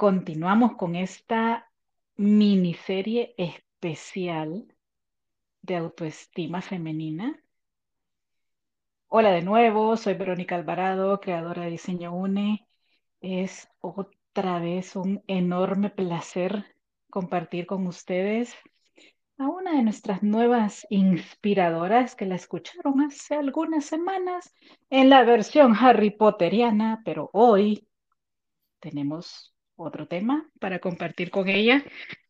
continuamos con esta miniserie especial de autoestima femenina. Hola de nuevo, soy Verónica Alvarado, creadora de Diseño UNE. Es otra vez un enorme placer compartir con ustedes a una de nuestras nuevas inspiradoras que la escucharon hace algunas semanas en la versión Harry Potteriana, pero hoy tenemos otro tema para compartir con ella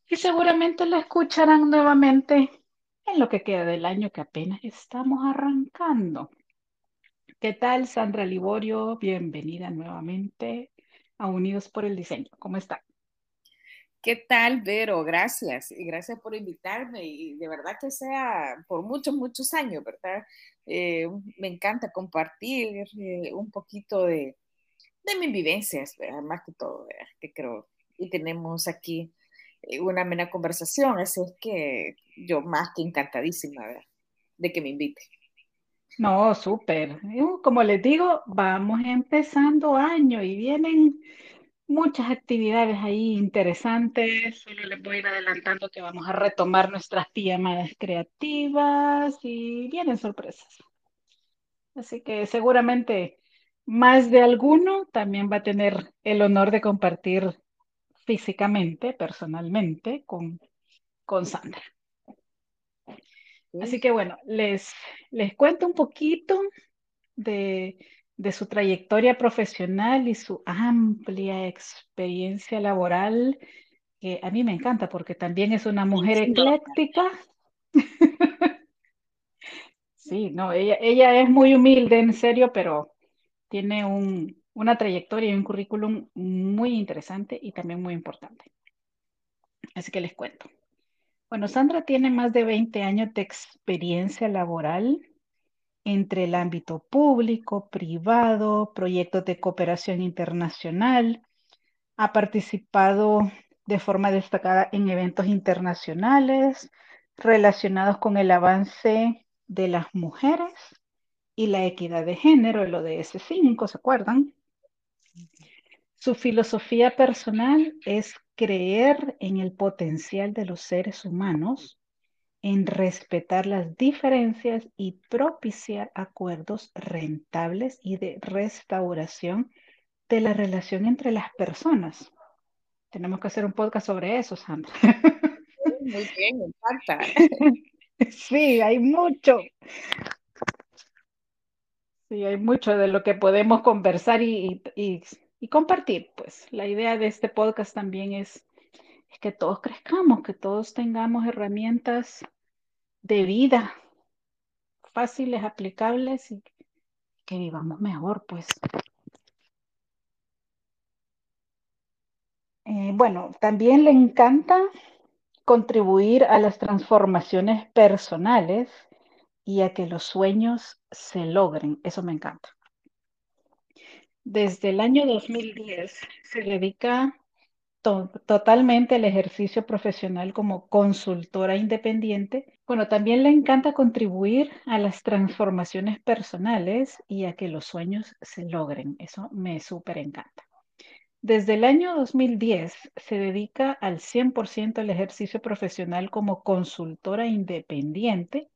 y seguramente la escucharán nuevamente en lo que queda del año que apenas estamos arrancando. ¿Qué tal, Sandra Liborio? Bienvenida nuevamente a Unidos por el Diseño. ¿Cómo está? ¿Qué tal, Vero? Gracias. Y gracias por invitarme. Y de verdad que sea por muchos, muchos años, ¿verdad? Eh, me encanta compartir eh, un poquito de, de mis vivencias, más que todo, que creo, y tenemos aquí eh, una amena conversación, así es que yo más que encantadísima de que me invite. No, súper. Como les digo, vamos empezando año y vienen muchas actividades ahí interesantes. Solo les voy a ir adelantando que vamos a retomar nuestras pijamadas creativas y vienen sorpresas. Así que seguramente más de alguno también va a tener el honor de compartir físicamente, personalmente, con, con Sandra. Así que bueno, les, les cuento un poquito de, de su trayectoria profesional y su amplia experiencia laboral, que a mí me encanta porque también es una mujer ecléctica. Sí, no, ella, ella es muy humilde, en serio, pero tiene una trayectoria y un currículum muy interesante y también muy importante. Así que les cuento. Bueno, Sandra tiene más de 20 años de experiencia laboral entre el ámbito público, privado, proyectos de cooperación internacional. Ha participado de forma destacada en eventos internacionales relacionados con el avance de las mujeres y la equidad de género, el ODS 5, ¿se acuerdan? Su filosofía personal es creer en el potencial de los seres humanos, en respetar las diferencias y propiciar acuerdos rentables y de restauración de la relación entre las personas. Tenemos que hacer un podcast sobre eso, Sandra. Muy bien, me encanta. Sí, hay mucho. Sí, hay mucho de lo que podemos conversar y, compartir. Pues la idea de este podcast también es, que todos crezcamos, que todos tengamos herramientas de vida fáciles, aplicables y que vivamos mejor, pues. Eh, bueno, también le encanta contribuir a las transformaciones personales y a que los sueños se logren. Eso me encanta. Desde el año 2010 se dedica totalmente al ejercicio profesional como consultora independiente. Bueno, también le encanta contribuir a las transformaciones personales y a que los sueños se logren. Eso me súper encanta. Desde el año 2010 se dedica al 100% al ejercicio profesional como consultora independiente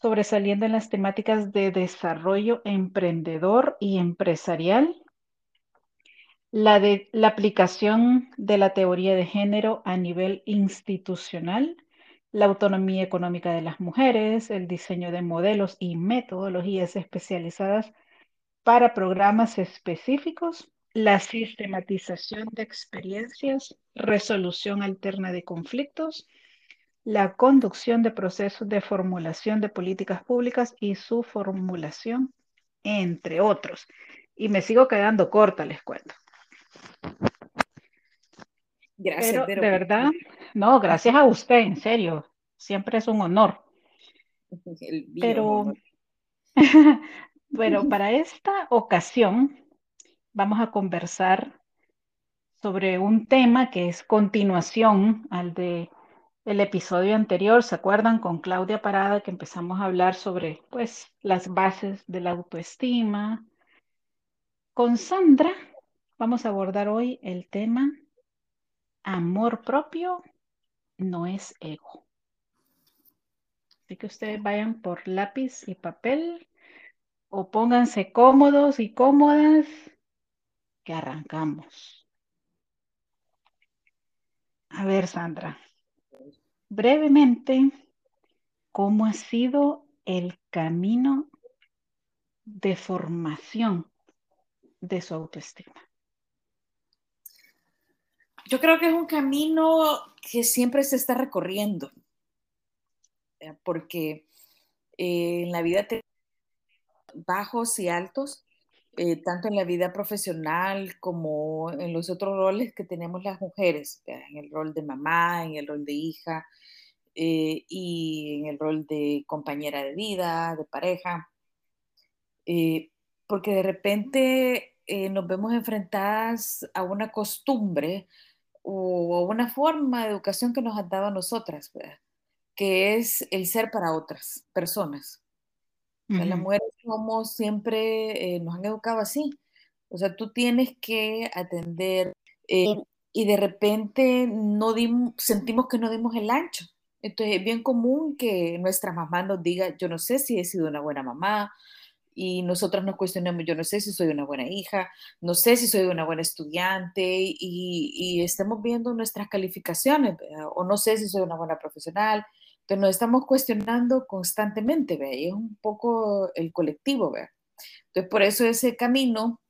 sobresaliendo en las temáticas de desarrollo emprendedor y empresarial, la, de, la aplicación de la teoría de género a nivel institucional, la autonomía económica de las mujeres, el diseño de modelos y metodologías especializadas para programas específicos, la sistematización de experiencias, resolución alterna de conflictos, la conducción de procesos de formulación de políticas públicas y su formulación, entre otros. Y me sigo quedando corta, les cuento. Gracias, pero, de verdad, no, gracias a usted, en serio, siempre es un honor. pero, bueno, para esta ocasión vamos a conversar sobre un tema que es continuación al de el episodio anterior, ¿se acuerdan? Con Claudia Parada que empezamos a hablar sobre pues las bases de la autoestima. Con Sandra vamos a abordar hoy el tema amor propio no es ego. Así que ustedes vayan por lápiz y papel o pónganse cómodos y cómodas que arrancamos. A ver, Sandra, brevemente, ¿cómo ha sido el camino de formación de su autoestima? Yo creo que es un camino que siempre se está recorriendo, porque eh, en la vida te bajos y altos, eh, tanto en la vida profesional como en los otros roles que tenemos las mujeres, en el rol de mamá, en el rol de hija eh, y en el rol de compañera de vida, de pareja, eh, porque de repente nos vemos enfrentadas a una costumbre o a una forma de educación que nos han dado a nosotras, que es el ser para otras personas. O sea, las mujeres somos siempre, eh, nos han educado así. O sea, tú tienes que atender eh, y de repente no sentimos que no dimos el ancho. Entonces es bien común que nuestra mamá nos diga, yo no sé si he sido una buena mamá, y nosotros nos cuestionamos, yo no sé si soy una buena hija, no sé si soy una buena estudiante y, y estamos viendo nuestras calificaciones o no sé si soy una buena profesional nos estamos cuestionando constantemente, ¿ve? Y es un poco el colectivo, ¿ve? Entonces por eso ese camino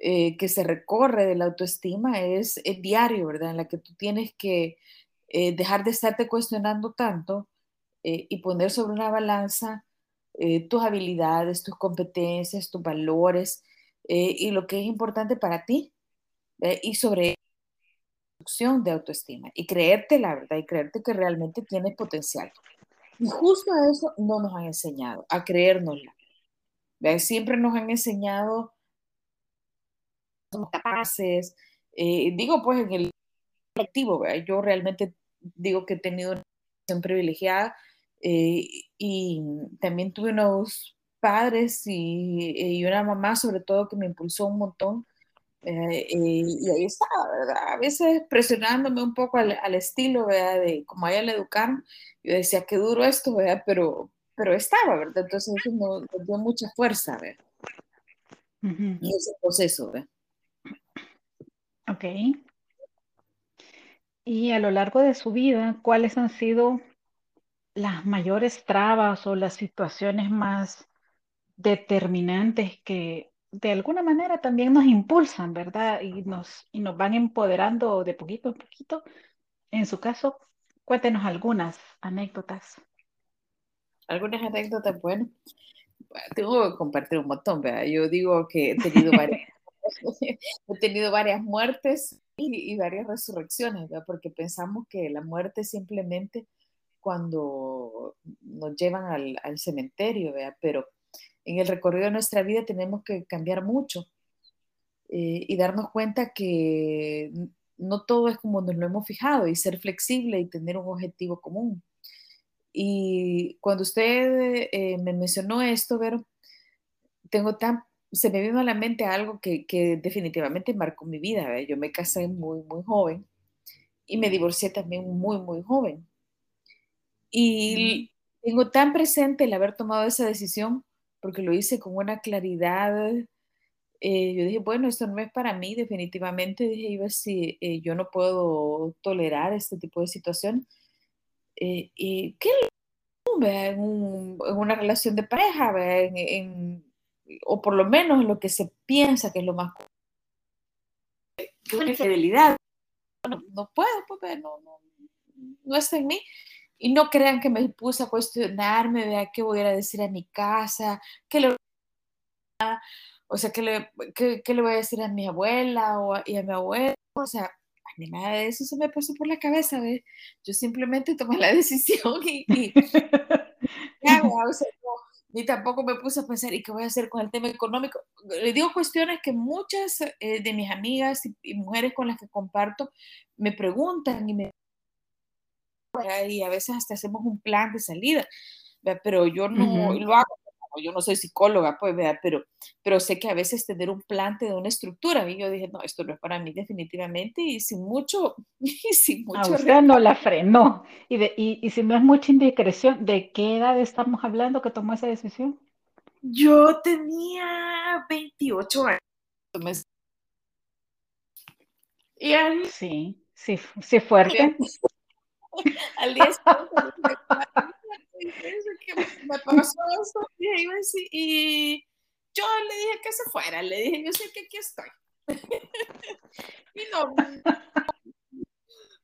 eh, que se recorre de la autoestima es, diario, ¿verdad? En la que tú tienes que eh, dejar de estarte cuestionando tanto eh, y poner sobre una balanza tus habilidades, tus competencias, tus valores y lo que es importante para ti. Y sobre de autoestima y creerte la verdad y creerte que realmente tienes potencial. Y justo a eso no nos han enseñado, a creérnosla. Siempre nos han enseñado somos capaces. Eh, digo, pues en el colectivo, yo realmente digo que he tenido una situación privilegiada eh, y también tuve unos padres y, y, una mamá sobre todo que me impulsó un montón eh, y ahí estaba, ¿verdad? A veces presionándome un poco al, al, estilo, ¿verdad? De como a ella le educaron. Yo decía, qué duro esto, ¿verdad? Pero, pero estaba, ¿verdad? Entonces eso nos, dio mucha fuerza, ¿verdad? Uh Y ese proceso, ¿verdad? Ok. Y a lo largo de su vida, ¿cuáles han sido las mayores trabas o las situaciones más determinantes que de alguna manera también nos impulsan, ¿verdad? Y nos, y nos van empoderando de poquito a poquito. En su caso, cuéntenos algunas anécdotas. Algunas anécdotas, bueno, tengo que compartir un montón, ¿verdad? Yo digo que he tenido varias, he tenido varias muertes y, y, varias resurrecciones, ¿verdad? Porque pensamos que la muerte simplemente cuando nos llevan al, al cementerio, ¿verdad? Pero en el recorrido de nuestra vida tenemos que cambiar mucho eh, y darnos cuenta que no todo es como nos lo hemos fijado y ser flexible y tener un objetivo común. Y cuando usted eh, me mencionó esto, Vero, tengo tan, se me vino a la mente algo que, que definitivamente marcó mi vida. Yo me casé muy, muy joven y me divorcié también muy, muy joven. Y tengo tan presente el haber tomado esa decisión porque lo hice con una claridad. Eh, yo dije, bueno, esto no es para mí, definitivamente. Dije, yo, si eh, yo no puedo tolerar este tipo de situación. Eh, ¿Y qué en, un, en, una relación de pareja? En, en, o por lo menos en lo que se piensa que es lo más. Una fidelidad. No, no puedo, pues, no, no, no está en mí. Y no crean que me puse a cuestionarme, vea qué voy a decir a mi casa, qué le, o sea, qué le, qué, qué le voy a decir a mi abuela o a, y a mi abuelo. O sea, a mí nada de eso se me pasó por la cabeza, ¿ve? Yo simplemente tomé la decisión y, y ya, o sea, ni tampoco me puse a pensar, ¿y qué voy a hacer con el tema económico? Le digo cuestiones que muchas eh, de mis amigas y, y, mujeres con las que comparto me preguntan y me y a veces hasta hacemos un plan de salida, pero yo no lo hago yo no soy psicóloga, pues, ¿verdad? Pero, pero sé que a veces tener un plan de una estructura, y yo dije, no, esto no es para mí definitivamente, y sin mucho, y sin mucho... A usted no la frenó, y, de, y, y si no es mucha indiscreción, ¿de qué edad estamos hablando que tomó esa decisión? Yo tenía 28 años. Y al... Sí, sí, sí fuerte. al día me pasó eso y yo le dije que se fuera, le dije, yo sé que aquí estoy. y no,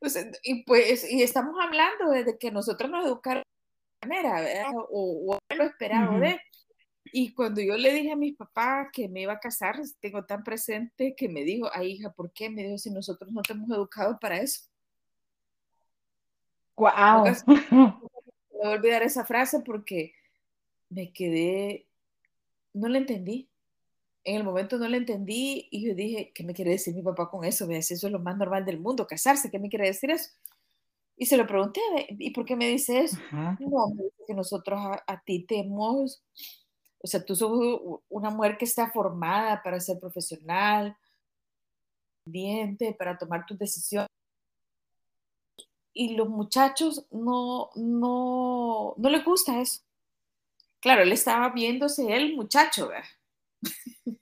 pues, y pues, y estamos hablando desde que nosotros nos educaron de manera, ¿verdad? O, o lo esperado de. Y cuando yo le dije a mi papá que me iba a casar, tengo tan presente que me dijo, ay hija, ¿por qué? Me dijo, si nosotros no te hemos educado para eso. Wow. No voy a olvidar esa frase porque me quedé, no la entendí. En el momento no la entendí y yo dije, ¿qué me quiere decir mi papá con eso? Vea, si eso es lo más normal del mundo, casarse, ¿qué me quiere decir eso? Y se lo pregunté, ¿y por qué me dice eso? No, me dice que nosotros a, a ti te hemos o sea, tú sos una mujer que está formada para ser profesional, para tomar tus decisiones. Y los muchachos no, no, no les gusta eso. Claro, él estaba viéndose el muchacho, ¿verdad?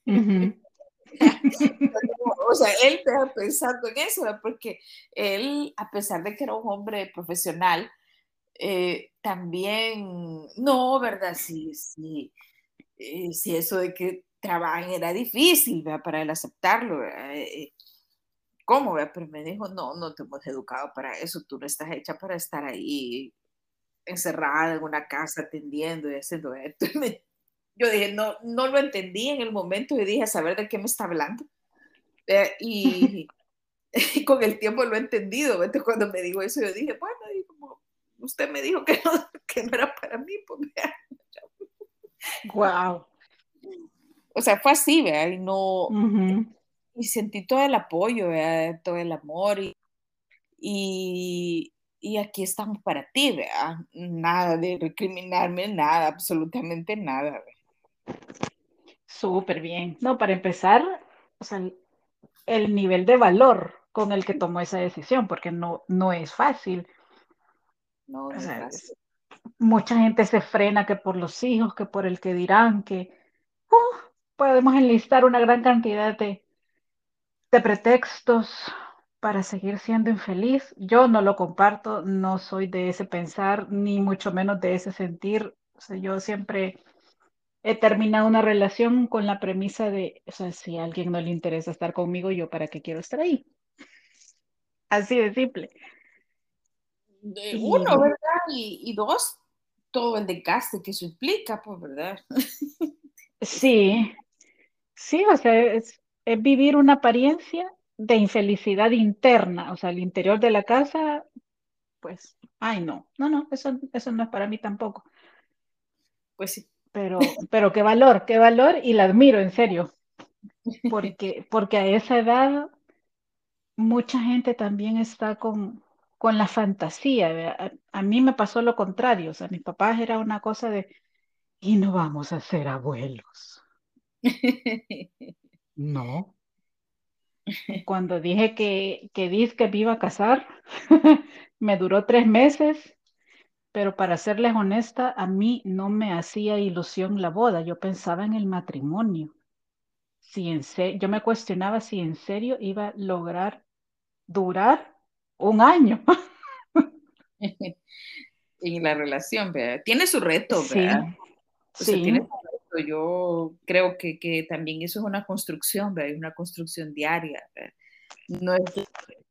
o sea, él estaba pensando en eso, ¿verdad? porque él, a pesar de que era un hombre profesional, eh, también, no, ¿verdad? Sí, sí, eh, si eso de que trabajen era difícil ¿verdad? para él aceptarlo. Eh, eh, ¿Cómo? ¿verdad? Pero me dijo, no, no te hemos educado para eso, tú no estás hecha para estar ahí encerrada en una casa atendiendo y haciendo esto. Yo dije, no, no lo entendí en el momento y dije, a saber de qué me está hablando. y, y, con el tiempo lo he entendido. Entonces, cuando me dijo eso, yo dije, bueno, y como usted me dijo que no, que no era para mí, pues vea, Wow. O sea, fue así, ¿verdad? Y no. Y sentí todo el apoyo, ¿verdad? Todo el amor. Y, y, aquí estamos para ti, ¿verdad? Nada de recriminarme, nada, absolutamente nada. Súper bien. No, para empezar, o sea, el nivel de valor con el que tomó esa decisión, porque no, no es fácil. No, no es fácil mucha gente se frena que por los hijos, que por el que dirán, que uh, podemos enlistar una gran cantidad de, de pretextos para seguir siendo infeliz. Yo no lo comparto, no soy de ese pensar, ni mucho menos de ese sentir. O sea, yo siempre he terminado una relación con la premisa de, o sea, si a alguien no le interesa estar conmigo, yo para qué quiero estar ahí. Así de simple. uno, ¿verdad? y, dos, todo el desgaste que eso implica, pues, ¿verdad? Sí, sí, o sea, es, vivir una apariencia de infelicidad interna, o sea, el interior de la casa, pues, ay, no, no, no, eso, eso no es para mí tampoco. Pues sí. Pero, pero qué valor, qué valor, y la admiro, en serio, porque, porque a esa edad mucha gente también está con, con la fantasía. A, a, mí me pasó lo contrario, o sea, mis papás era una cosa de, y no vamos a ser abuelos. no. Cuando dije que, que dije que me iba a casar, me duró tres meses, pero para serles honesta, a mí no me hacía ilusión la boda, yo pensaba en el matrimonio. Si en yo me cuestionaba si en serio iba a lograr durar un año. en la relación, ¿verdad? Tiene su reto, ¿verdad? Sí. tiene su Yo creo que, que, también eso es una construcción, ¿verdad? Es una construcción diaria. ¿verdad? No es que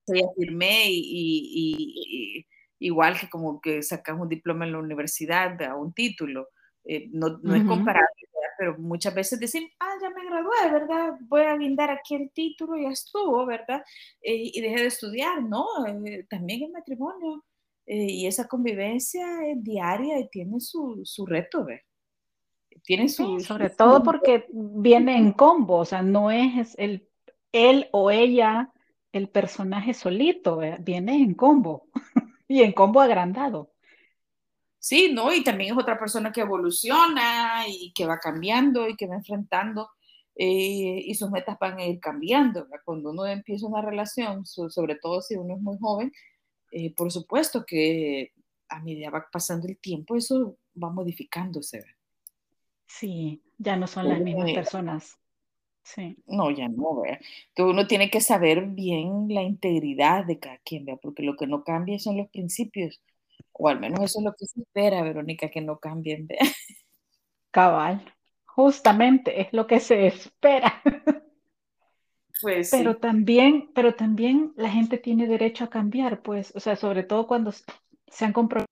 se afirmé y, y, y, igual que como que sacas un diploma en la universidad, ¿verdad? un título. Eh, no, no uh -huh. es comparable, pero muchas veces decimos, ah, ya me gradué, ¿verdad? Voy a guindar aquí el título, ya estuvo, ¿verdad? Eh, y dejé de estudiar, ¿no? Eh, también el matrimonio y esa convivencia es diaria y tiene su, su reto, ¿verdad? Tiene su... Sí, sobre su, todo porque viene en combo, o sea, no es el, él o ella el personaje solito, ¿verdad? viene en combo y en combo agrandado. Sí, ¿no? Y también es otra persona que evoluciona y que va cambiando y que va enfrentando eh, y sus metas van a ir cambiando. Cuando uno empieza una relación, sobre todo si uno es muy joven, eh, por supuesto que a medida va pasando el tiempo, eso va modificándose. Sí, ya no son las mismas personas. Sí. No, ya no, ¿verdad? Entonces uno tiene que saber bien la integridad de cada quien, ¿verdad? Porque lo que no cambia son los principios, o al menos eso es lo que se espera, Verónica, que no cambien, ¿verdad? Cabal, justamente es lo que se espera. Pues pero también, pero también la gente tiene derecho a cambiar, pues, o sea, sobre todo cuando se han comprometido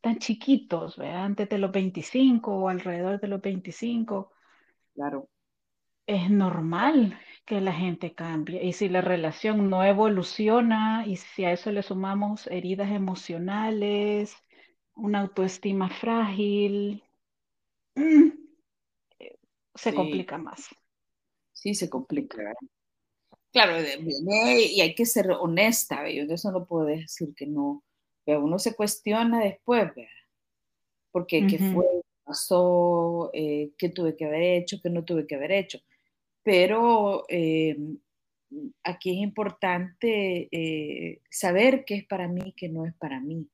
tan chiquitos, ¿verdad? Antes de los 25 o alrededor de los 25. Claro es normal que la gente cambie. Y si la relación no evoluciona y si a eso le sumamos heridas emocionales, una autoestima frágil, mm, se complica más. Sí, se complica. Claro, y hay que ser honesta, yo de eso no puedo decir que no. Pero uno se cuestiona después, ¿verdad? Porque qué fue, pasó, eh, qué tuve que haber hecho, qué no tuve que haber hecho pero eh, aquí es importante eh, saber qué es para mí, qué no es para mí,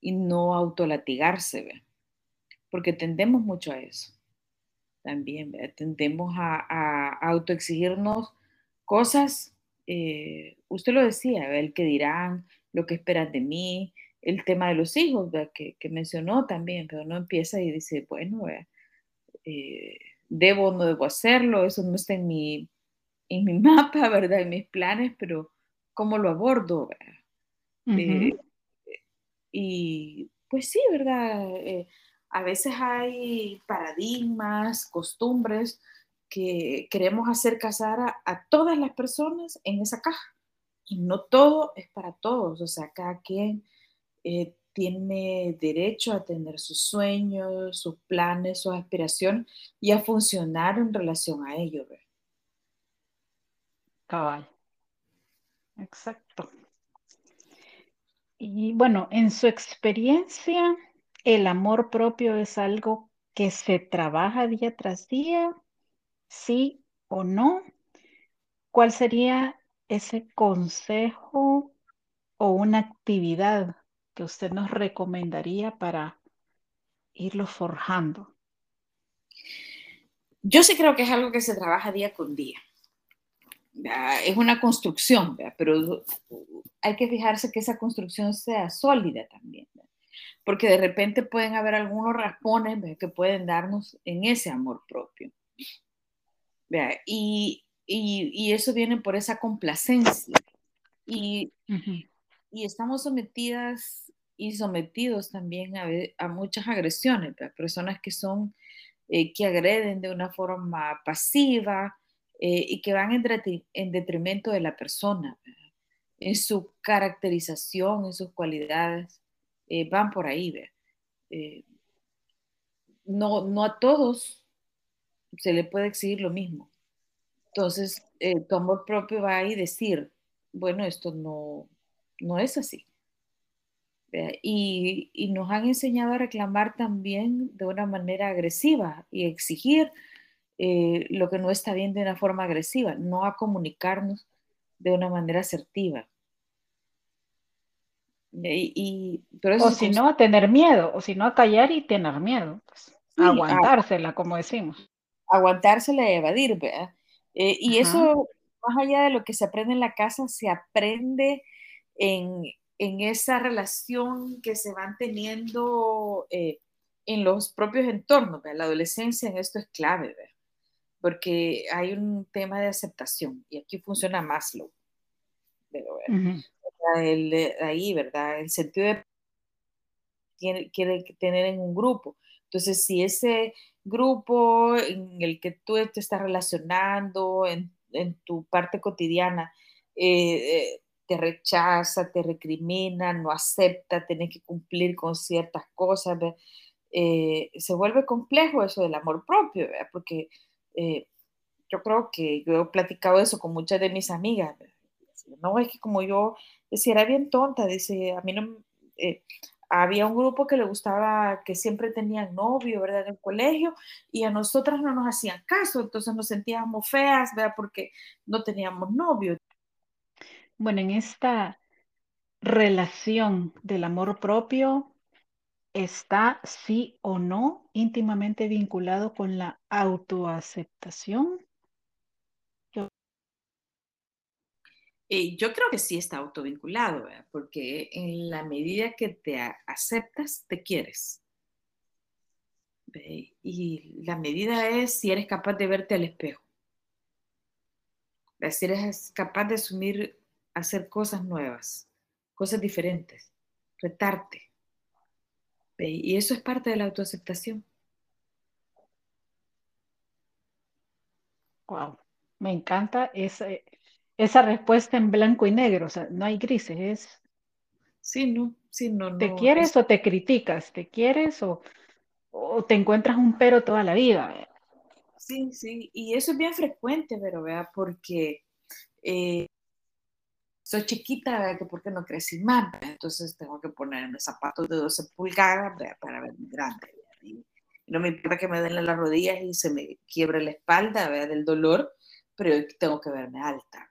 y no autolatigarse, ¿ve? porque tendemos mucho a eso también, tendemos a, autoexigirnos cosas, eh, usted lo decía, el que dirán, lo que esperan de mí, el tema de los hijos, que, que, mencionó también, pero no empieza y dice, bueno, eh, debo o no debo hacerlo, eso no está en mi, en mi mapa, ¿verdad? En mis planes, pero ¿cómo lo abordo? Eh, y pues sí, ¿verdad? Eh, a veces hay paradigmas, costumbres que queremos hacer casar a, todas las personas en esa caja. Y no todo es para todos, o sea, cada quien eh, tiene derecho a tener sus sueños, sus planes, sus aspiraciones y a funcionar en relación a ello. Cabal. Exacto. Y bueno, en su experiencia, ¿el amor propio es algo que se trabaja día tras día? ¿Sí o no? ¿Cuál sería ese consejo o una actividad que usted nos recomendaría para irlo forjando? Yo sí creo que es algo que se trabaja día con día. Es una construcción, pero hay que fijarse que esa construcción sea sólida también, porque de repente pueden haber algunos raspones que pueden darnos en ese amor propio. Y, y, eso viene por esa complacencia. Y, y estamos sometidas y sometidos también a, muchas agresiones, personas que son, eh, que agreden de una forma pasiva eh, y que van en, detrimento de la persona, en su caracterización, en sus cualidades, eh, van por ahí. no, no a todos se le puede exigir lo mismo. Entonces, tu amor propio va a ir decir, bueno, esto no, no es así. Y, nos han enseñado a reclamar también de una manera agresiva y exigir eh, lo que no está bien de una forma agresiva, no a comunicarnos de una manera asertiva. Y, o si no, a tener miedo, o si no, a callar y tener miedo. Pues, aguantársela, como decimos. Aguantársela y evadir, ¿verdad? Eh, y eso, más allá de lo que se aprende en la casa, se aprende en, esa relación que se van teniendo eh, en los propios entornos. La adolescencia en esto es clave, porque hay un tema de aceptación y aquí funciona más lo ahí, ¿verdad? El sentido de quiere, quiere tener en un grupo. Entonces, si ese grupo en el que tú te estás relacionando en, tu parte cotidiana eh, eh, te rechaza, te recrimina, no acepta, tiene que cumplir con ciertas cosas, eh, se vuelve complejo eso del amor propio, porque eh, yo creo que yo he platicado eso con muchas de mis amigas. No, es que como yo decía, era bien tonta, dice, a mí no, había un grupo que le gustaba, que siempre tenían novio, ¿verdad? En el colegio, y a nosotras no nos hacían caso, entonces nos sentíamos feas, ¿verdad? Porque no teníamos novio. Bueno, en esta relación del amor propio está sí o no íntimamente vinculado con la autoaceptación. Yo, eh, yo creo que sí está autovinculado, porque en la medida que te aceptas, te quieres. Y la medida es si eres capaz de verte al espejo. Si eres capaz de asumir hacer cosas nuevas, cosas diferentes, retarte. Y eso es parte de la autoaceptación. Wow, me encanta esa, esa respuesta en blanco y negro, o sea, no hay grises, es... Sí, no, sí, no, ¿Te quieres o te criticas? ¿Te quieres o, o, te encuentras un pero toda la vida? Sí, sí, y eso es bien frecuente, pero vea, porque eh, soy chiquita, que por qué no crecí más, entonces tengo que ponerme zapatos de 12 pulgadas para verme grande. Y no me importa que me den las rodillas y se me quiebre la espalda ¿verdad? del dolor, pero tengo que verme alta.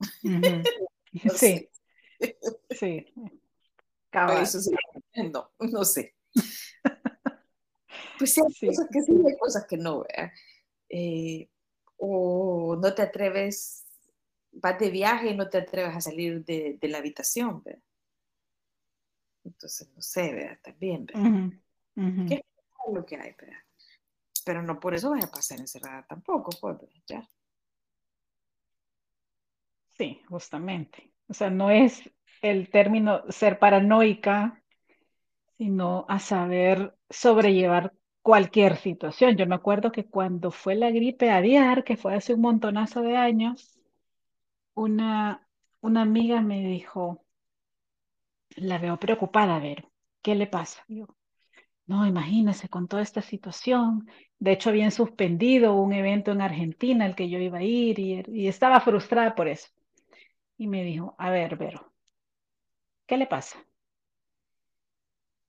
No sé. sí. Sí. Eso sí, no, no sé. Pues hay cosas que sí, hay cosas que no. Eh, o no te atreves vas de viaje y no te atreves a salir de, de la habitación, ¿verdad? Entonces, no sé, ¿verdad? También, ¿verdad? ¿Qué es lo que hay, ¿verdad? Pero no por eso vas a pasar encerrada tampoco, pues, ¿ya? Sí, justamente. O sea, no es el término ser paranoica, sino a saber sobrellevar cualquier situación. Yo me acuerdo que cuando fue la gripe aviar, que fue hace un montonazo de años, una, una amiga me dijo, la veo preocupada, ver, ¿qué le pasa? Yo, no, imagínese con toda esta situación. De hecho, habían suspendido un evento en Argentina al que yo iba a ir y, y estaba frustrada por eso. Y me dijo, a ver, Vero, ¿qué le pasa?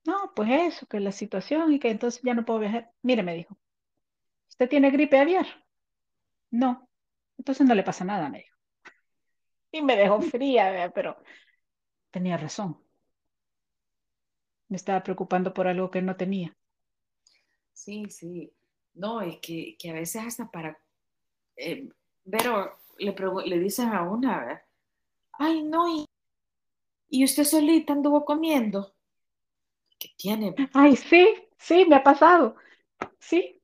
No, pues eso, que la situación y que entonces ya no puedo viajar. Mire, me dijo, ¿usted tiene gripe aviar? No, entonces no le pasa nada, me dijo y me dejó fría, pero tenía razón. Me estaba preocupando por algo que no tenía. Sí, sí. No, es que, que a veces hasta para... Eh, pero le, le dicen a una, ay, no, y, y usted solita anduvo comiendo. ¿Qué tiene? Ay, sí, sí, me ha pasado. Sí.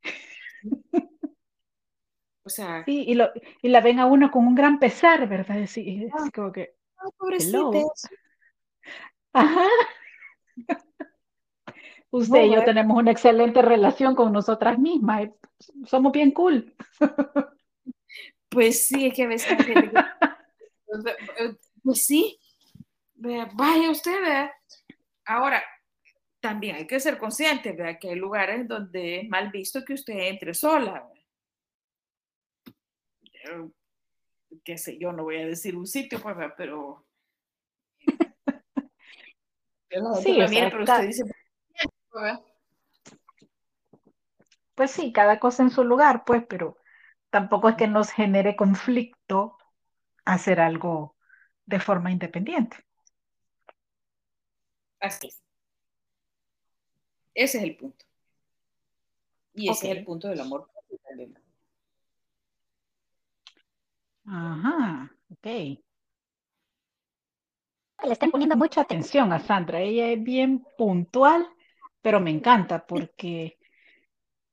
O sea. Sí, y, lo, y la ven a uno con un gran pesar, ¿verdad? Sí, es ah, como que. Ay, pobrecita. Ajá. Usted y yo tenemos una excelente relación con nosotras mismas. Somos bien cool. Pues sí, es que a veces. pues sí. Vaya usted, vea. Ahora, también hay que ser consciente, ¿verdad? Que hay lugares donde es mal visto que usted entre sola. Qué sé yo, no voy a decir un sitio, pues, pero... sí, pero usted dice... Pues sí, cada cosa en su lugar, pues, pero tampoco es que nos genere conflicto hacer algo de forma independiente. Así es. Ese es el punto. Y ese es el punto del amor también. Ajá, ok. Le están poniendo mucha atención a Sandra. Ella es bien puntual, pero me encanta porque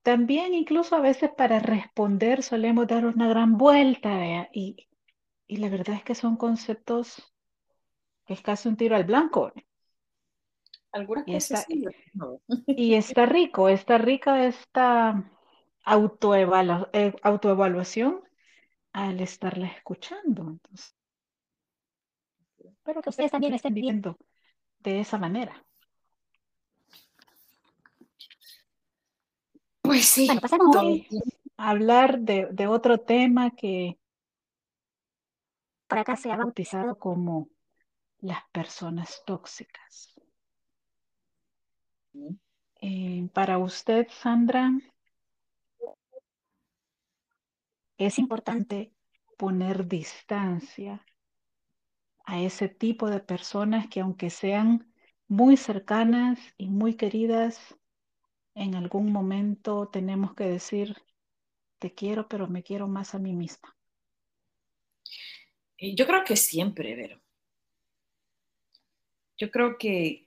también incluso a veces para responder solemos dar una gran vuelta y, y la verdad es que son conceptos que es casi un tiro al blanco. Algunas y cosas está, Y está rico, está rica esta eh, autoevaluación al estarla escuchando. Entonces, espero que ustedes también estén viviendo de esa manera. Pues sí. Bueno, pasemos a hablar de, de otro tema que por acá se ha bautizado como las personas tóxicas. Eh, para usted, Sandra, es importante poner distancia a ese tipo de personas que aunque sean muy cercanas y muy queridas, en algún momento tenemos que decir, te quiero, pero me quiero más a mí misma. Eh, yo creo que siempre, Vero. Yo creo que,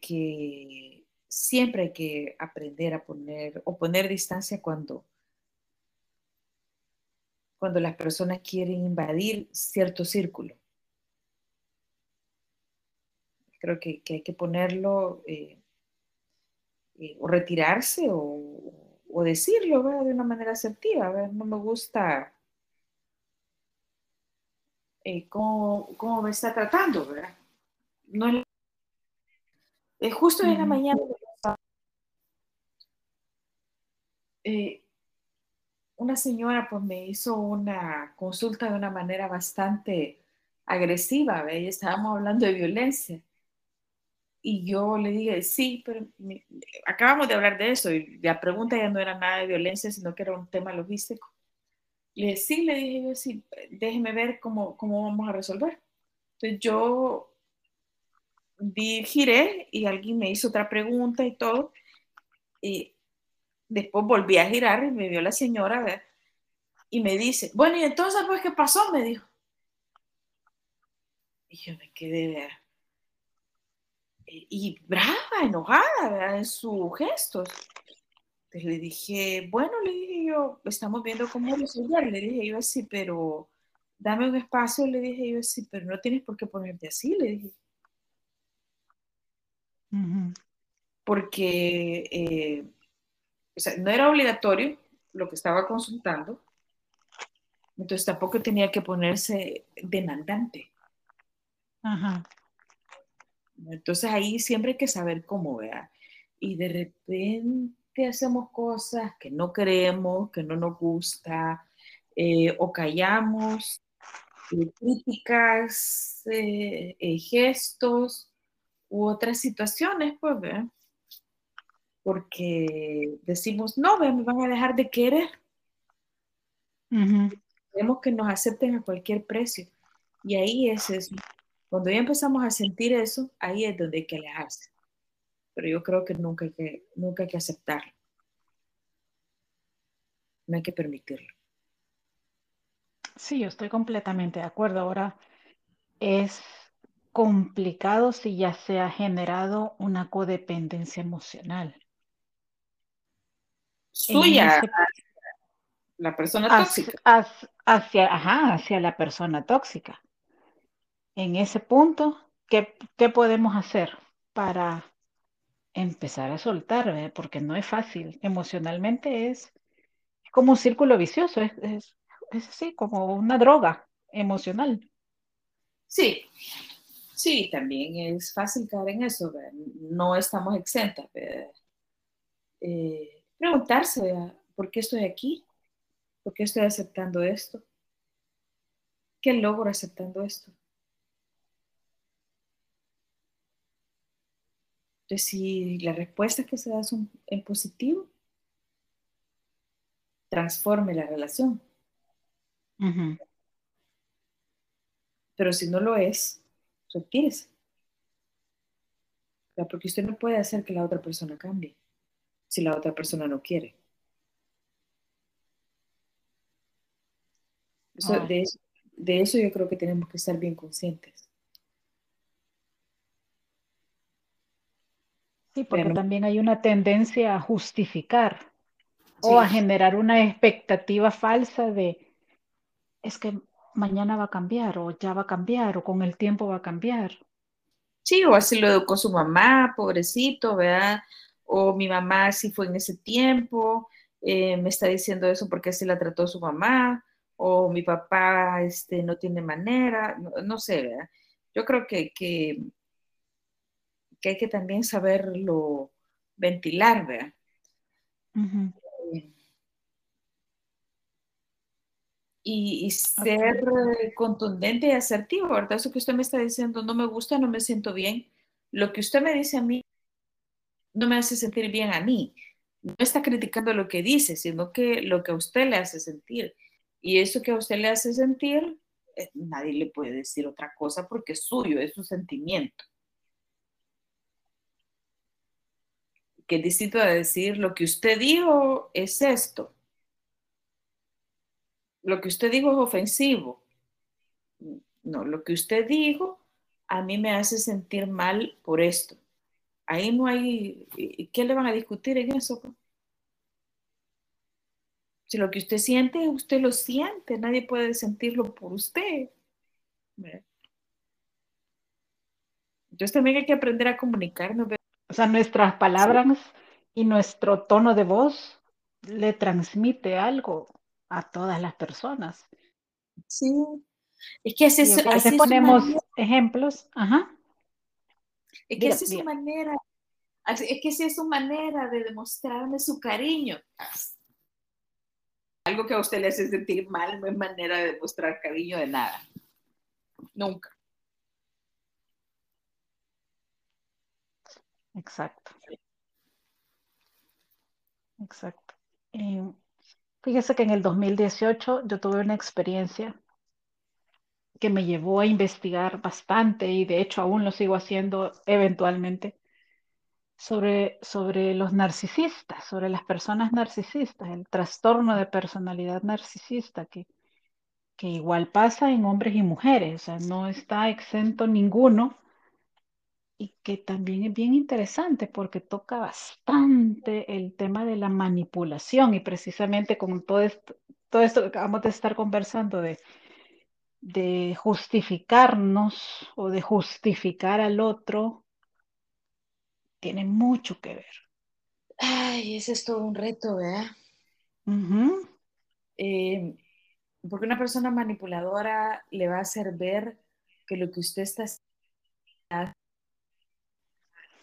siempre hay que aprender a poner o poner distancia cuando, cuando las personas quieren invadir cierto círculo. Creo que, hay que ponerlo eh, eh, o retirarse o, decirlo de una manera asertiva. ¿verdad? No me gusta eh, cómo, cómo, me está tratando, ¿verdad? No es, eh, justo en la mañana eh, una señora pues me hizo una consulta de una manera bastante agresiva. Y estábamos hablando de violencia. Y yo le dije, sí, pero me, acabamos de hablar de eso y la pregunta ya no era nada de violencia, sino que era un tema logístico. Le sí, le dije yo, sí, déjeme ver cómo, cómo vamos a resolver. Entonces yo di, giré y alguien me hizo otra pregunta y todo. Y después volví a girar y me vio la señora y me dice, bueno, y entonces, pues, ¿qué pasó? Me dijo. Y yo me quedé, ver y brava, enojada, ¿verdad? en sus gestos. Entonces le dije, bueno, le dije yo, estamos viendo cómo resolver. Le dije yo así, pero dame un espacio. Le dije yo así, pero no tienes por qué ponerte así, le dije. Uh -huh. Porque eh, o sea, no era obligatorio lo que estaba consultando, entonces tampoco tenía que ponerse demandante. Ajá. Entonces ahí siempre hay que saber cómo, vea. Y de repente hacemos cosas que no queremos, que no nos gusta, eh, o callamos, eh, críticas, eh, gestos u otras situaciones, pues. Porque decimos, no, me van a dejar de querer. Uh -huh. Queremos que nos acepten a cualquier precio. Y ahí es eso. Cuando ya empezamos a sentir eso, ahí es donde hay que alejarse. Pero yo creo que nunca hay que, nunca hay que aceptarlo. No hay que permitirlo. Sí, yo estoy completamente de acuerdo. Ahora es complicado si ya se ha generado una codependencia emocional. Suya, ese, la persona tóxica. Hacia, hacia, ajá, hacia la persona tóxica en ese punto, ¿qué, qué podemos hacer para empezar a soltar? Porque no es fácil. Emocionalmente es, como un círculo vicioso, es, es, es, así, como una droga emocional. Sí, sí, también es fácil caer en eso. No estamos exentas. Eh, preguntarse. ¿por qué estoy aquí? ¿Por qué estoy aceptando esto? ¿Qué logro aceptando esto? Entonces, si la respuesta que se da es un, en positivo, transforme la relación. Uh -huh. Pero si no lo es, retírese. Porque usted no puede hacer que la otra persona cambie si la otra persona no quiere. Eso, oh. de, de eso yo creo que tenemos que estar bien conscientes. Sí, porque Pero, también hay una tendencia a justificar sí. o a generar una expectativa falsa de es que mañana va a cambiar o ya va a cambiar o con el tiempo va a cambiar. Sí, o así lo educó su mamá, pobrecito, ¿verdad? O mi mamá así fue en ese tiempo, eh, me está diciendo eso porque así la trató su mamá, o mi papá este, no tiene manera, no, no sé, ¿verdad? Yo creo que, que que hay que también saberlo ventilar, ¿verdad? Uh -huh. y, ser contundente y asertivo, ¿verdad? Eso que usted me está diciendo no me gusta, no me siento bien. Lo que usted me dice a mí no me hace sentir bien a mí. No está criticando lo que dice, sino que lo que a usted le hace sentir. Y eso que a usted le hace sentir, eh, nadie le puede decir otra cosa porque es suyo, es su sentimiento. Que es distinto a decir lo que usted dijo es esto lo que usted dijo es ofensivo. No, lo que usted dijo a mí me hace sentir mal por esto. Ahí no hay, ¿qué le van a discutir en eso? Si lo que usted siente, usted lo siente, nadie puede sentirlo por usted. Entonces también hay que aprender a comunicarnos. O sea, nuestras palabras y nuestro tono de voz le transmite algo a todas las personas. Sí, es que así, así, ponemos ejemplos. Ajá. Es que así es su manera, es que así es su manera de demostrarme su cariño. Algo que a usted le hace sentir mal no es manera de demostrar cariño de nada. Nunca. Exacto. Exacto. Eh, Fíjese que en el 2018 yo tuve una experiencia que me llevó a investigar bastante y de hecho aún lo sigo haciendo eventualmente sobre, sobre los narcisistas, sobre las personas narcisistas, el trastorno de personalidad narcisista que, que igual pasa en hombres y mujeres, o sea, no está exento ninguno y que también es bien interesante porque toca bastante el tema de la manipulación y precisamente con todo esto, todo esto que acabamos de estar conversando de, de justificarnos o de justificar al otro, tiene mucho que ver. Ay, ese es todo un reto, ¿verdad? Eh, porque una persona manipuladora le va a hacer ver que lo que usted está haciendo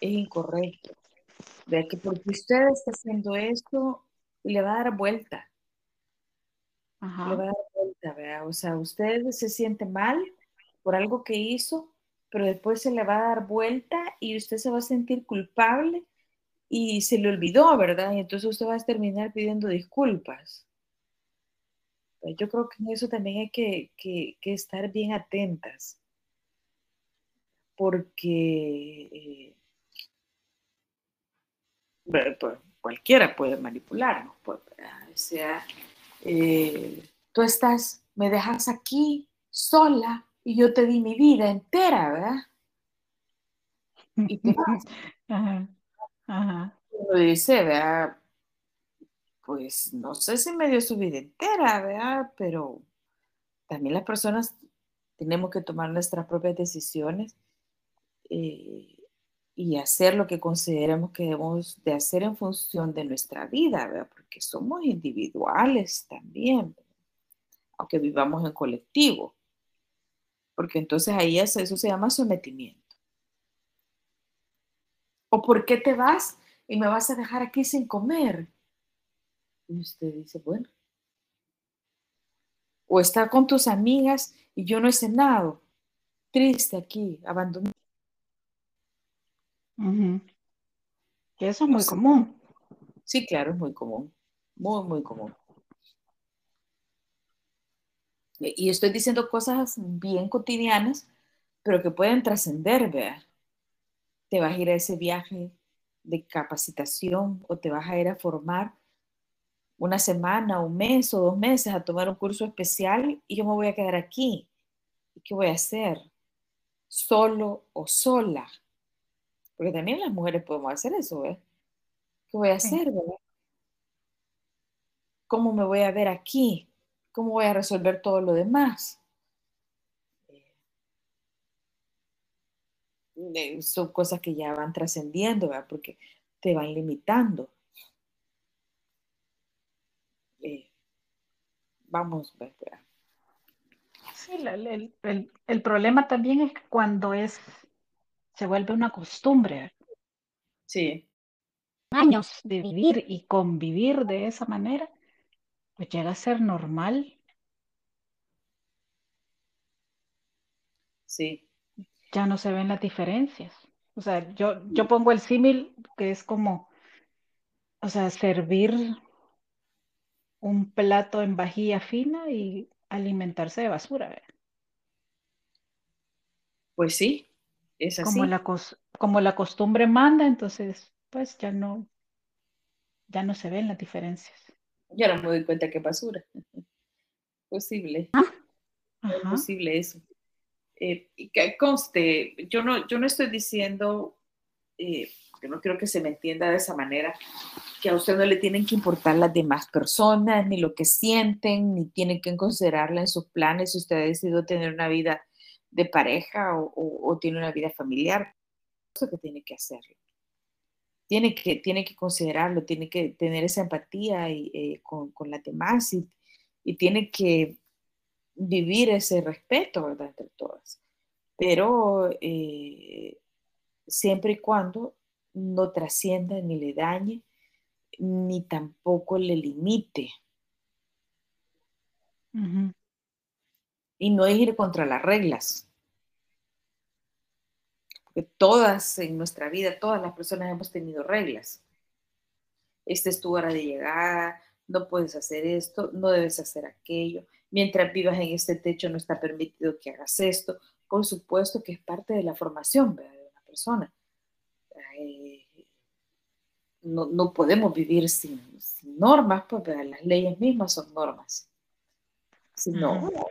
es incorrecto. Vea que porque usted está haciendo esto, le va a dar vuelta. Le va a dar vuelta, vea. O sea, usted se siente mal por algo que hizo, pero después se le va a dar vuelta y usted se va a sentir culpable y se le olvidó, ¿verdad? Y entonces usted va a terminar pidiendo disculpas. Yo creo que en eso también hay que, que, estar bien atentas, porque eh, pues, cualquiera puede manipularnos. Pues, o sea, eh, tú estás, me dejas aquí sola y yo te di mi vida entera, ¿verdad? Y te vas. Ajá, ajá. dice, ¿verdad? Pues no sé si me dio su vida entera, ¿verdad? Pero también las personas tenemos que tomar nuestras propias decisiones. Eh, y hacer lo que consideramos que debemos de hacer en función de nuestra vida, porque somos individuales también, aunque vivamos en colectivo, porque entonces ahí eso, eso se llama sometimiento. ¿O por qué te vas y me vas a dejar aquí sin comer? Y usted dice, bueno. O está con tus amigas y yo no he cenado, triste aquí, abandonado eso es muy común. Sí, claro, es muy común. Muy, muy común. Y estoy diciendo cosas bien cotidianas, pero que pueden trascender, vea. Te vas a ir a ese viaje de capacitación o te vas a ir a formar una semana, un mes o dos meses a tomar un curso especial y yo me voy a quedar aquí. ¿Y qué voy a hacer? Solo o sola. Porque también las mujeres podemos hacer eso, ¿ves? ¿Qué voy a hacer, verdad? ¿Cómo me voy a ver aquí? ¿Cómo voy a resolver todo lo demás? Eh, son cosas que ya van trascendiendo, ¿verdad? Porque te van limitando. Eh, vamos, ¿verdad? Sí, el, el, problema también es cuando es se vuelve una costumbre. Sí. Años de vivir y convivir de esa manera, pues llega a ser normal. Sí. Ya no se ven las diferencias. O sea, yo, yo pongo el símil que es como, o sea, servir un plato en vajilla fina y alimentarse de basura. ¿eh? Pues sí, es así. Como la, como la costumbre manda, entonces, pues ya no, ya no se ven las diferencias. Ya no me doy cuenta que basura. Posible. Ah, es posible eso. Eh, y que conste, yo no, yo no estoy diciendo, eh, yo no creo que se me entienda de esa manera, que a usted no le tienen que importar las demás personas, ni lo que sienten, ni tienen que considerarla en sus planes si usted ha decidido tener una vida de pareja o, tiene una vida familiar. Eso que tiene que hacerlo. Tiene que, tiene que considerarlo, tiene que tener esa empatía y, eh, con, con las demás y, y tiene que vivir ese respeto, ¿verdad? Entre todas. Pero eh, siempre y cuando no trascienda ni le dañe, ni tampoco le limite. Y no es ir contra las reglas. Porque todas en nuestra vida, todas las personas hemos tenido reglas. Esta es tu hora de llegada, no puedes hacer esto, no debes hacer aquello mientras vivas en este techo no está permitido que hagas esto. Por supuesto que es parte de la formación de una persona. Eh, no, podemos vivir sin, normas, pues las leyes mismas son normas. Si no, sería,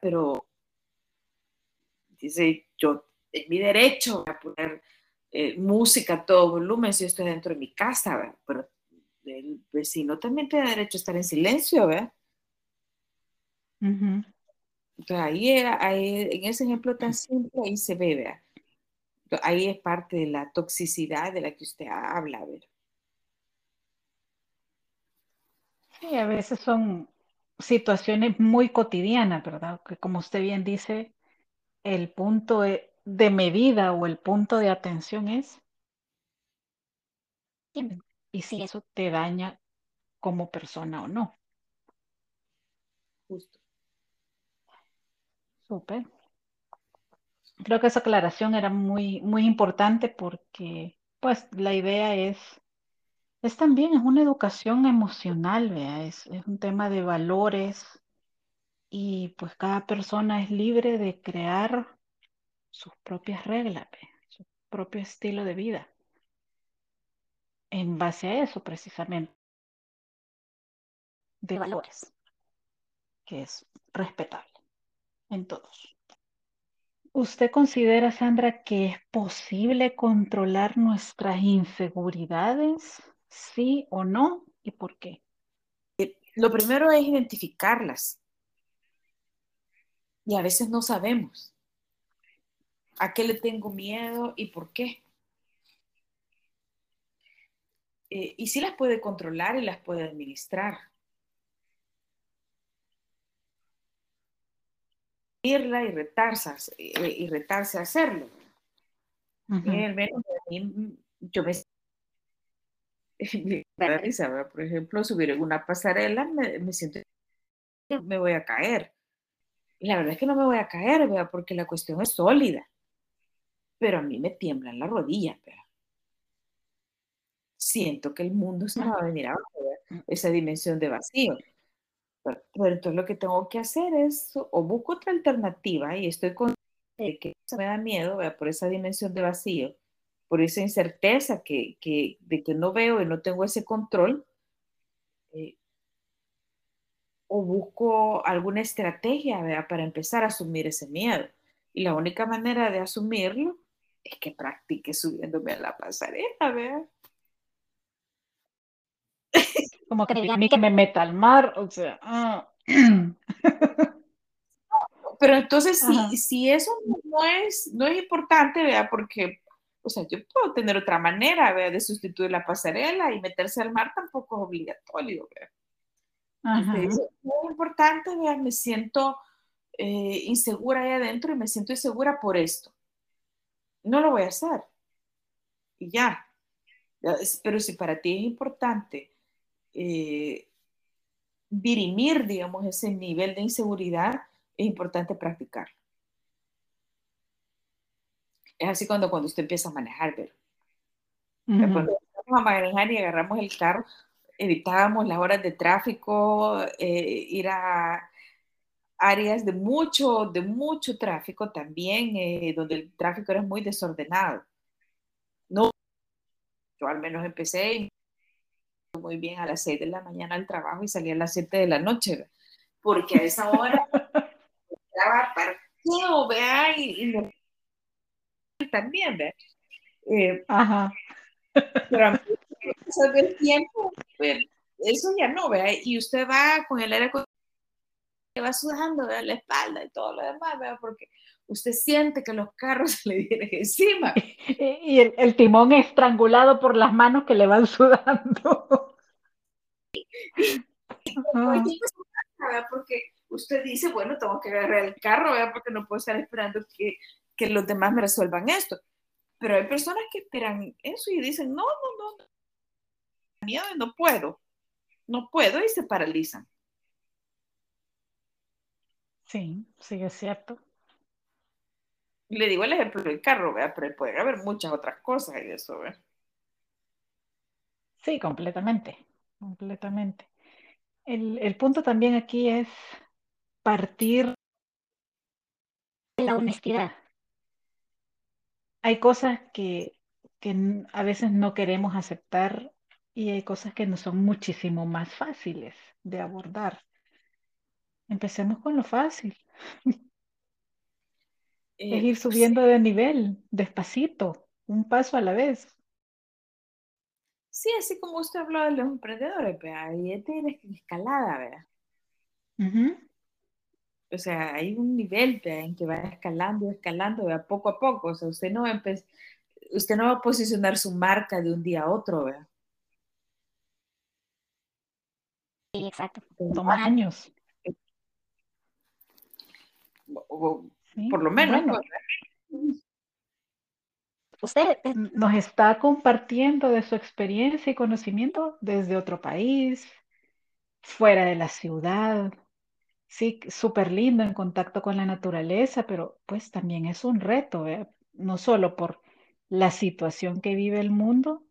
pero dice yo, es mi derecho a poner eh, música a todo volumen si yo estoy dentro de mi casa, pero el vecino también tiene derecho a estar en silencio, ¿verdad? Entonces ahí, en ese ejemplo tan simple, ahí se ve, ¿verdad? ahí es parte de la toxicidad de la que usted habla, ¿verdad? Sí, a veces son situaciones muy cotidianas, ¿verdad? Que como usted bien dice, el punto de medida o el punto de atención es y si eso te daña como persona o no. Justo. Súper. Creo que esa aclaración era muy, muy importante porque, pues, la idea es, es también, es una educación emocional, ¿vea? Es, es un tema de valores y pues cada persona es libre de crear sus propias reglas, su propio estilo de vida en base a eso precisamente, de valores, que es respetable en todos. ¿Usted considera, Sandra, que es posible controlar nuestras inseguridades? ¿Sí o no? ¿Y por qué? Eh, lo primero es identificarlas. Y a veces no sabemos a qué le tengo miedo y por qué. Eh, y sí las puede controlar y las puede administrar. Irla y retarse, eh, y retarse a hacerlo. yo me me por ejemplo, subir en una pasarela, me, me, siento me voy a caer. Y la verdad es que no me voy a caer, ¿verdad? porque la cuestión es sólida. Pero a mí me tiemblan las rodillas, ¿verdad? siento que el mundo se me va a venir abajo, esa dimensión de vacío. Pero, entonces lo que tengo que hacer es, o busco otra alternativa y estoy con que me da miedo por esa dimensión de vacío, por esa incerteza que, que, de que no veo y no tengo ese control, eh, o busco alguna estrategia para empezar a asumir ese miedo. Y la única manera de asumirlo es que practique subiéndome a la pasarela, ¿verdad? Como que a mí que me meta al mar, o sea. Ah. Pero entonces, si, si, eso no es, no es importante, porque, o sea, yo puedo tener otra manera, de sustituir la pasarela y meterse al mar tampoco es obligatorio, es muy importante, vea, me siento eh, insegura ahí adentro y me siento insegura por esto. No lo voy a hacer. Y ya. Pero si para ti es importante eh, dirimir, digamos, ese nivel de inseguridad, es importante practicarlo. Es así cuando, cuando usted empieza a manejar, pero uh -huh. cuando empezamos a manejar y agarramos el carro, evitábamos las horas de tráfico, eh, ir a áreas de mucho, de mucho tráfico también, eh, donde el tráfico era muy desordenado. No, yo al menos empecé muy bien a las 6 de la mañana al trabajo y salía a las 7 de la noche, porque a esa hora estaba parqueo, vea, y, y también, vea. Eh, Ajá. Pero a mí, el tiempo, pues, eso ya no, vea, y usted va con el aire que va sudando de la espalda y todo lo demás, ¿verdad? porque usted siente que los carros se le vienen encima. Y el, el, timón estrangulado por las manos que le van sudando. Porque usted dice, bueno, tengo que agarrar el carro, ¿verdad? porque no puedo estar esperando que, que los demás me resuelvan esto. Pero hay personas que esperan eso y dicen, no, no, no, miedo, no puedo, no puedo y se paralizan. Sí, sí, es cierto. Le digo el ejemplo del carro, ¿verdad? pero puede haber muchas otras cosas y eso, ¿verdad? Sí, completamente, completamente. El, el punto también aquí es partir de la honestidad. Hay cosas que, que a veces no queremos aceptar y hay cosas que no son muchísimo más fáciles de abordar. Empecemos con lo fácil. Eh, es ir subiendo sí. de nivel, despacito, un paso a la vez. Sí, así como usted habló de los emprendedores, vea, y es de escalada, vea. Uh -huh. O sea, hay un nivel en que va escalando, escalando, vea, poco a poco. O sea, usted no, va a usted no va a posicionar su marca de un día a otro, vea. Sí, exacto. Toma años. O, sí, por lo menos. Bueno, usted nos está compartiendo de su experiencia y conocimiento desde otro país, fuera de la ciudad. Sí, súper lindo en contacto con la naturaleza, pero pues también es un reto, ¿eh? no solo por la situación que vive el mundo,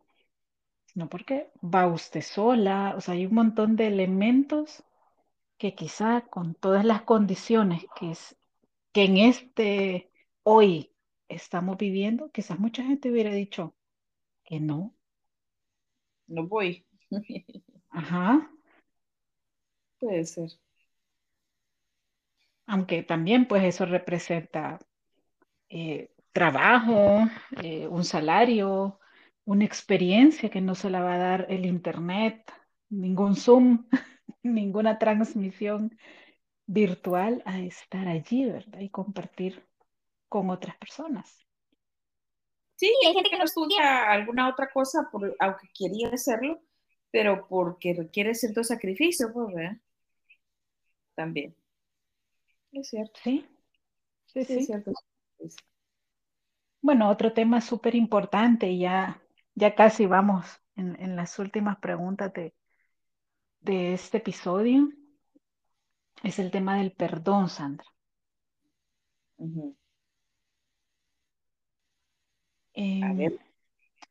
sino porque va usted sola, o sea, hay un montón de elementos que quizá con todas las condiciones que es que en este hoy estamos viviendo, quizás mucha gente hubiera dicho que no. No voy. Ajá. Puede ser. Aunque también pues eso representa eh, trabajo, eh, un salario, una experiencia que no se la va a dar el Internet, ningún Zoom, ninguna transmisión virtual a estar allí, ¿verdad? Y compartir con otras personas. Sí, hay gente que no estudia alguna otra cosa, por, aunque quería hacerlo, pero porque requiere cierto sacrificio, pues, ¿verdad? También. Es cierto. Sí, sí, sí. Es cierto. Bueno, otro tema súper importante, ya, ya casi vamos en, en las últimas preguntas de, de este episodio, es el tema del perdón, Sandra. Uh -huh. Eh,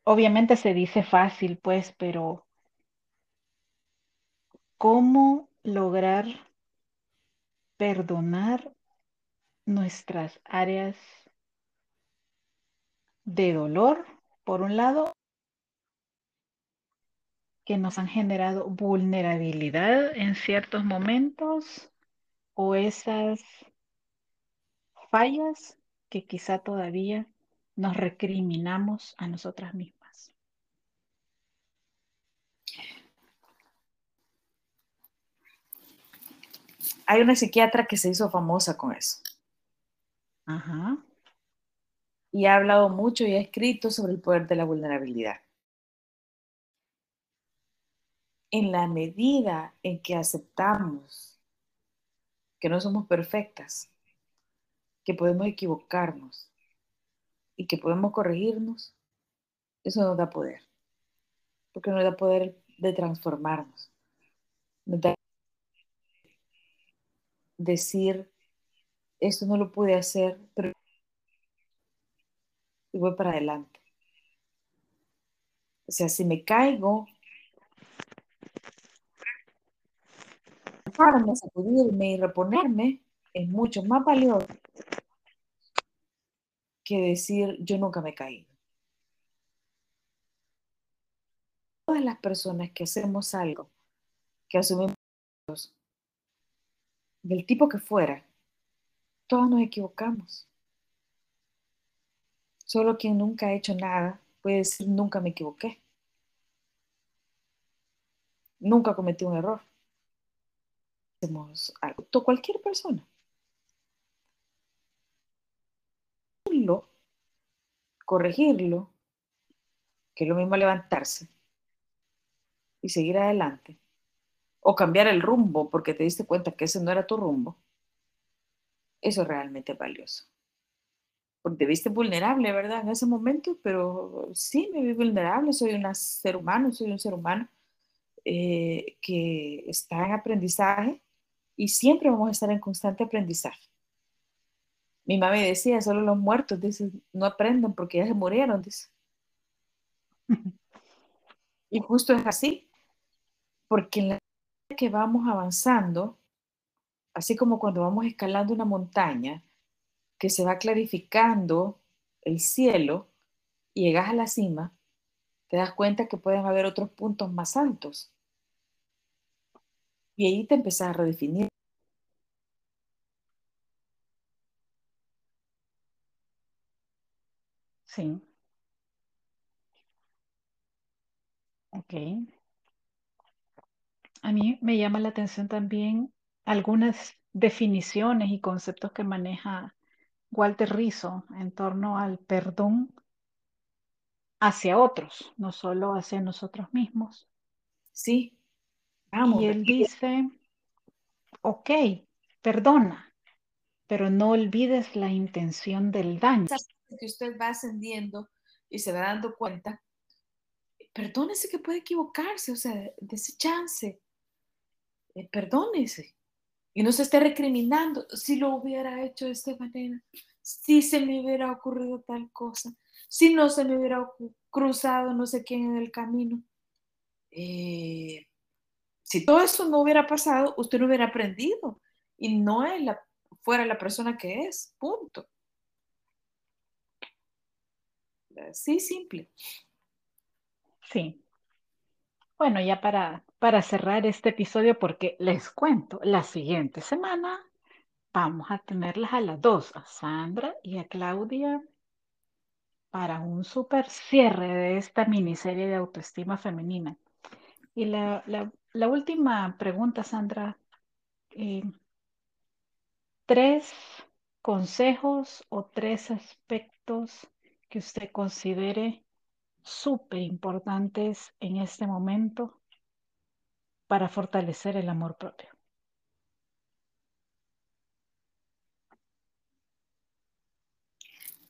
obviamente se dice fácil, pues, pero ¿cómo lograr perdonar nuestras áreas de dolor, por un lado, que nos han generado vulnerabilidad en ciertos momentos o esas fallas que quizá todavía nos recriminamos a nosotras mismas. Hay una psiquiatra que se hizo famosa con eso. Ajá. Y ha hablado mucho y ha escrito sobre el poder de la vulnerabilidad. En la medida en que aceptamos que no somos perfectas, que podemos equivocarnos y que podemos corregirnos, eso nos da poder. Porque nos da poder de transformarnos. Nos da decir, esto no lo pude hacer, pero y voy para adelante. O sea, si me caigo, sacudirme y reponerme es mucho más valioso que decir yo nunca me caído. Todas las personas que hacemos algo, que asumimos del tipo que fuera, todos nos equivocamos. Solo quien nunca ha hecho nada puede decir nunca me equivoqué. Nunca cometí un error. Hacemos algo, cualquier persona. Corregirlo, que es lo mismo levantarse y seguir adelante, o cambiar el rumbo porque te diste cuenta que ese no era tu rumbo, eso es realmente valioso. Porque te viste vulnerable, ¿verdad? En ese momento, pero sí, me vi vulnerable, soy un ser humano, soy un ser humano eh, que está en aprendizaje y siempre vamos a estar en constante aprendizaje. Mi mamá me decía, solo los muertos, dice, no aprenden porque ya se murieron, dice. Y justo es así, porque en la que vamos avanzando, así como cuando vamos escalando una montaña, que se va clarificando el cielo y llegas a la cima, te das cuenta que pueden haber otros puntos más altos. Y ahí te empezás a redefinir. Sí. Ok. A mí me llama la atención también algunas definiciones y conceptos que maneja Walter Rizzo en torno al perdón hacia otros, no solo hacia nosotros mismos. Sí, y él dice, ok, perdona, pero no olvides la intención del daño. Que usted va ascendiendo y se va dando cuenta, perdónese que puede equivocarse, o sea, ese chance, eh, perdónese. Y no se esté recriminando, si lo hubiera hecho de esta manera, si se me hubiera ocurrido tal cosa, si no se me hubiera cruzado no sé quién en el camino. Eh, si todo eso no hubiera pasado, usted no hubiera aprendido y no es la, fuera la persona que es, punto. Sí, simple. Sí. Bueno, ya para, para cerrar este episodio, porque les cuento, la siguiente semana vamos a tenerlas a las dos, a Sandra y a Claudia, para un super cierre de esta miniserie de autoestima femenina. Y la, última pregunta, Sandra. Eh, tres consejos o tres aspectos que usted considere súper importantes en este momento para fortalecer el amor propio.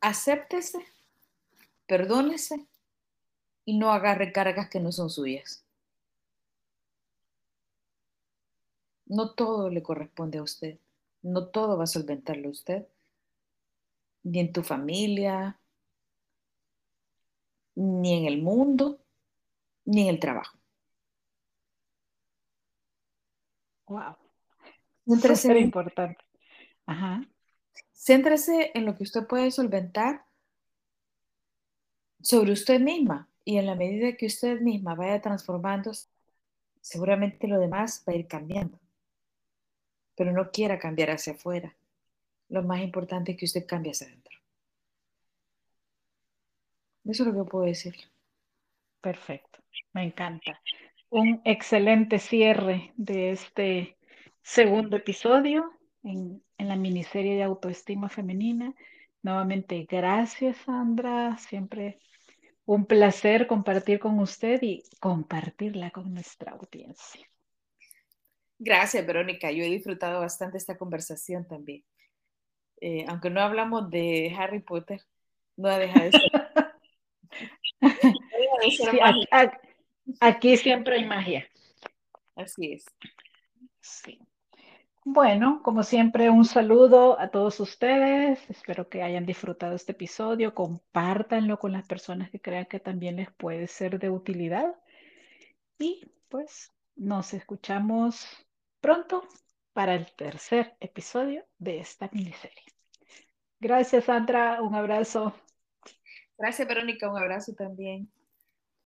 Acéptese, perdónese y no agarre cargas que no son suyas. No todo le corresponde a usted, no todo va a solventarlo usted, ni en tu familia, ni en el mundo, ni en el trabajo. Wow. Súper importante. Ajá. Céntrese en lo que usted puede solventar sobre usted misma y en la medida que usted misma vaya transformándose, seguramente lo demás va a ir cambiando. Pero no quiera cambiar hacia afuera. Lo más importante es que usted cambie hacia adentro. Eso es lo que puedo decir. Perfecto, me encanta. Un excelente cierre de este segundo episodio en, en la miniserie de autoestima femenina. Nuevamente, gracias Sandra, siempre un placer compartir con usted y compartirla con nuestra audiencia. Gracias, Verónica. Yo he disfrutado bastante esta conversación también. Eh, aunque no hablamos de Harry Potter, no deja de ser aquí, siempre hay magia. Así es. Sí. Bueno, como siempre, un saludo a todos ustedes. Espero que hayan disfrutado este episodio. Compártanlo con las personas que crean que también les puede ser de utilidad. Y pues nos escuchamos pronto para el tercer episodio de esta miniserie. Gracias, Sandra. Un abrazo. Gracias, Verónica. Un abrazo también.